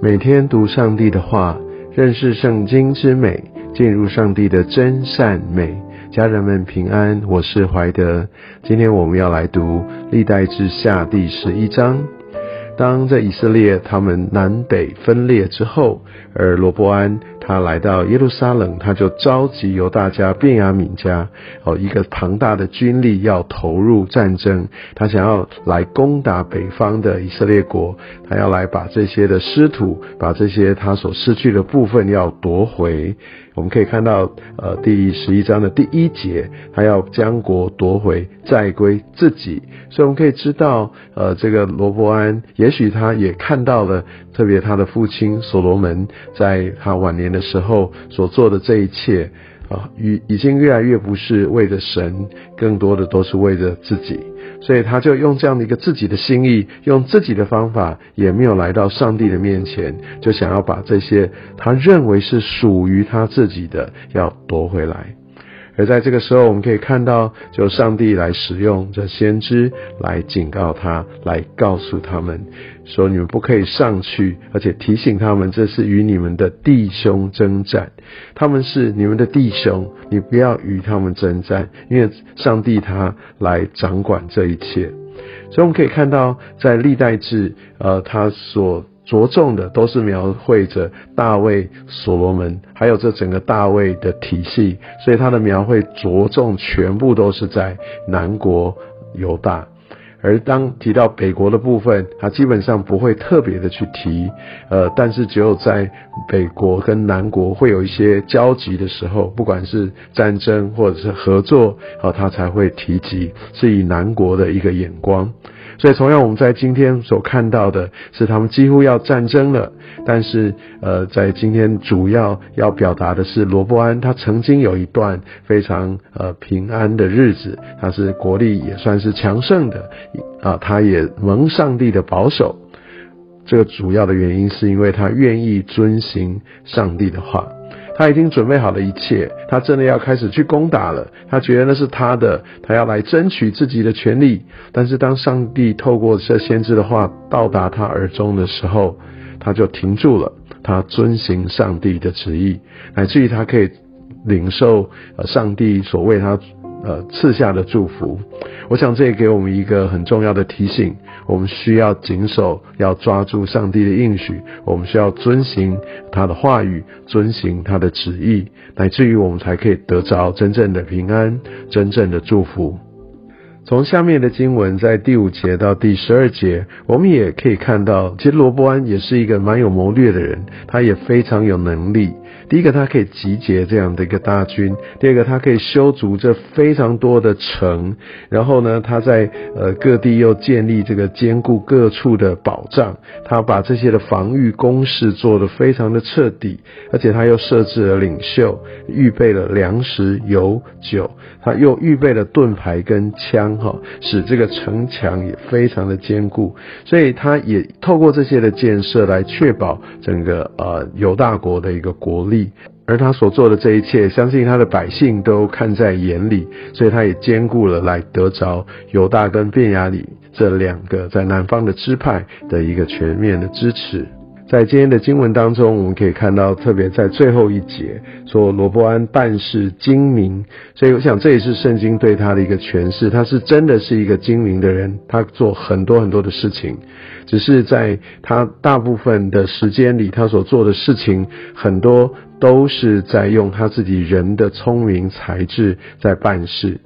每天读上帝的话，认识圣经之美，进入上帝的真善美。家人们平安，我是怀德。今天我们要来读历代志下第十一章。当在以色列他们南北分裂之后，而罗伯安。他来到耶路撒冷，他就召集由大家便雅悯家哦一个庞大的军力要投入战争，他想要来攻打北方的以色列国，他要来把这些的失土，把这些他所失去的部分要夺回。我们可以看到，呃，第十一章的第一节，他要将国夺回，再归自己。所以我们可以知道，呃，这个罗伯安，也许他也看到了，特别他的父亲所罗门在他晚年的时候所做的这一切，啊，已已经越来越不是为着神，更多的都是为着自己。所以他就用这样的一个自己的心意，用自己的方法，也没有来到上帝的面前，就想要把这些他认为是属于他自己的，要夺回来。而在这个时候，我们可以看到，就上帝来使用这先知来警告他，来告诉他们说：你们不可以上去，而且提醒他们，这是与你们的弟兄征战，他们是你们的弟兄，你不要与他们征战，因为上帝他来掌管这一切。所以我们可以看到，在历代志，呃，他所。着重的都是描绘着大卫、所罗门，还有这整个大卫的体系，所以他的描绘着重全部都是在南国犹大，而当提到北国的部分，他基本上不会特别的去提，呃，但是只有在北国跟南国会有一些交集的时候，不管是战争或者是合作，啊，他才会提及，是以南国的一个眼光。所以，同样我们在今天所看到的是，他们几乎要战争了。但是，呃，在今天主要要表达的是，罗伯安他曾经有一段非常呃平安的日子，他是国力也算是强盛的，啊，他也蒙上帝的保守。这个主要的原因是因为他愿意遵行上帝的话。他已经准备好了一切，他真的要开始去攻打了。他觉得那是他的，他要来争取自己的权利。但是当上帝透过这先知的话到达他耳中的时候，他就停住了。他遵行上帝的旨意，乃至于他可以领受上帝所为他。呃，赐下的祝福，我想这也给我们一个很重要的提醒：我们需要谨守，要抓住上帝的应许，我们需要遵行他的话语，遵行他的旨意，乃至于我们才可以得着真正的平安，真正的祝福。从下面的经文，在第五节到第十二节，我们也可以看到，其实罗伯安也是一个蛮有谋略的人，他也非常有能力。第一个，他可以集结这样的一个大军；第二个，他可以修筑这非常多的城。然后呢，他在呃各地又建立这个坚固各处的保障。他把这些的防御工事做得非常的彻底，而且他又设置了领袖，预备了粮食、油、酒，他又预备了盾牌跟枪。哈，使这个城墙也非常的坚固，所以他也透过这些的建设来确保整个呃犹大国的一个国力，而他所做的这一切，相信他的百姓都看在眼里，所以他也兼顾了来得着犹大跟便雅里这两个在南方的支派的一个全面的支持。在今天的经文当中，我们可以看到，特别在最后一节说罗伯安办事精明，所以我想这也是圣经对他的一个诠释，他是真的是一个精明的人，他做很多很多的事情，只是在他大部分的时间里，他所做的事情很多都是在用他自己人的聪明才智在办事。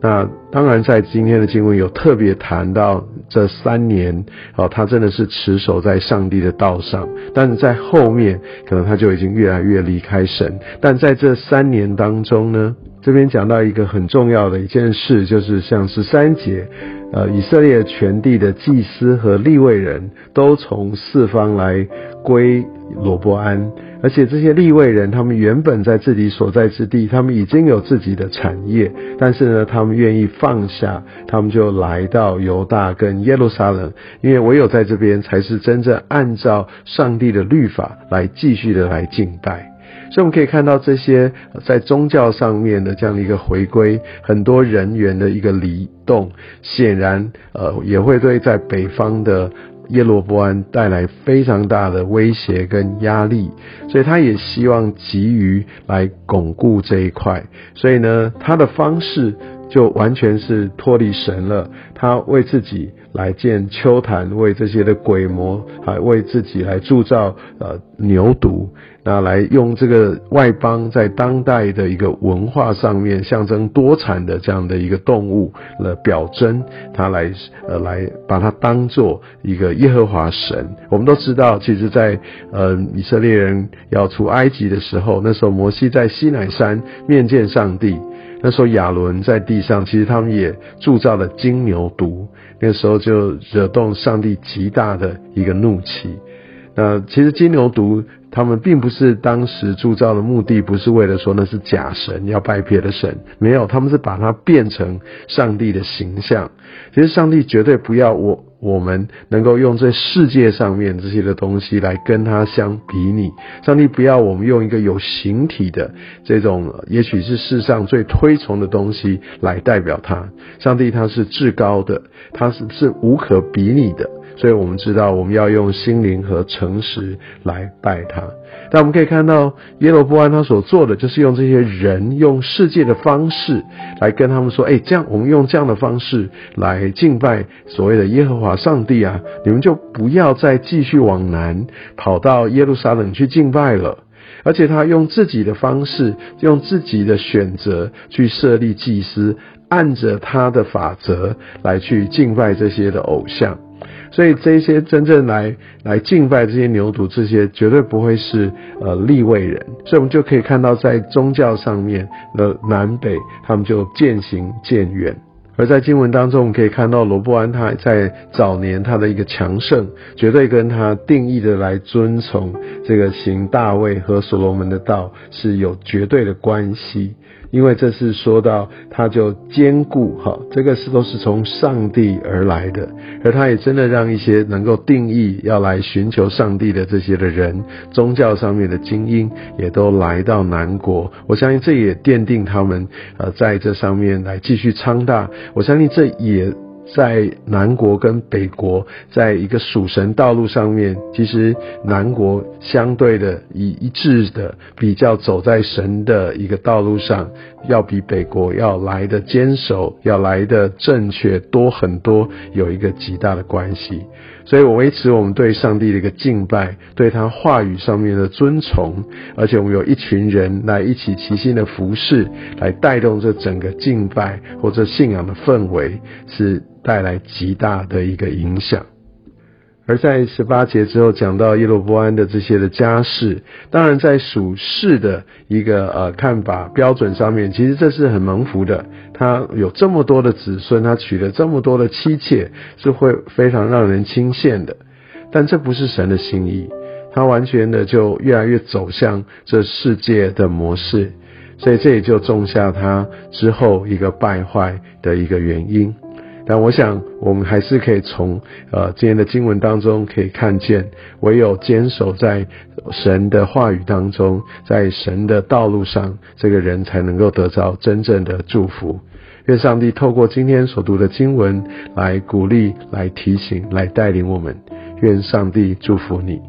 那当然，在今天的经文有特别谈到这三年，哦，他真的是持守在上帝的道上，但是在后面可能他就已经越来越离开神。但在这三年当中呢，这边讲到一个很重要的一件事，就是像十三节，呃，以色列全地的祭司和立位人都从四方来归罗伯安。而且这些立位人，他们原本在自己所在之地，他们已经有自己的产业，但是呢，他们愿意放下，他们就来到犹大跟耶路撒冷，因为唯有在这边才是真正按照上帝的律法来继续的来敬拜。所以我们可以看到这些在宗教上面的这样的一个回归，很多人员的一个离动，显然呃也会对在北方的。叶罗波安带来非常大的威胁跟压力，所以他也希望急于来巩固这一块，所以呢，他的方式。就完全是脱离神了。他为自己来建秋坛，为这些的鬼魔，还为自己来铸造呃牛犊，那来用这个外邦在当代的一个文化上面象征多产的这样的一个动物的表征，他来呃来把它当做一个耶和华神。我们都知道，其实，在呃以色列人要出埃及的时候，那时候摩西在西乃山面见上帝。那时候亚伦在地上，其实他们也铸造了金牛犊，那个时候就惹动上帝极大的一个怒气。那其实金牛犊他们并不是当时铸造的目的，不是为了说那是假神要拜别的神，没有，他们是把它变成上帝的形象。其实上帝绝对不要我。我们能够用这世界上面这些的东西来跟他相比拟。上帝不要我们用一个有形体的这种，也许是世上最推崇的东西来代表他。上帝他是至高的，他是是无可比拟的。所以我们知道，我们要用心灵和诚实来拜他。但我们可以看到，耶罗波安他所做的，就是用这些人用世界的方式来跟他们说：“哎，这样我们用这样的方式来敬拜所谓的耶和华上帝啊，你们就不要再继续往南跑到耶路撒冷去敬拜了。”而且他用自己的方式，用自己的选择去设立祭司，按着他的法则来去敬拜这些的偶像。所以这些真正来来敬拜这些牛犊，这些绝对不会是呃立位人。所以我们就可以看到，在宗教上面的南北，他们就渐行渐远。而在经文当中，我们可以看到罗布安他在早年他的一个强盛，绝对跟他定义的来遵从这个行大卫和所罗门的道是有绝对的关系。因为这是说到，他就兼顾哈，这个是都是从上帝而来的，而他也真的让一些能够定义要来寻求上帝的这些的人，宗教上面的精英，也都来到南国。我相信这也奠定他们呃在这上面来继续昌大。我相信这也。在南国跟北国，在一个属神道路上面，其实南国相对的一一致的比较走在神的一个道路上，要比北国要来的坚守，要来的正确多很多，有一个极大的关系。所以我维持我们对上帝的一个敬拜，对他话语上面的尊崇，而且我们有一群人来一起齐心的服侍，来带动这整个敬拜或者信仰的氛围，是带来极大的一个影响。而在十八节之后讲到耶罗波安的这些的家世，当然在属世的一个呃看法标准上面，其实这是很蒙福的。他有这么多的子孙，他娶了这么多的妻妾，是会非常让人倾羡的。但这不是神的心意，他完全的就越来越走向这世界的模式，所以这也就种下他之后一个败坏的一个原因。但我想，我们还是可以从呃今天的经文当中可以看见，唯有坚守在神的话语当中，在神的道路上，这个人才能够得到真正的祝福。愿上帝透过今天所读的经文来鼓励、来提醒、来带领我们。愿上帝祝福你。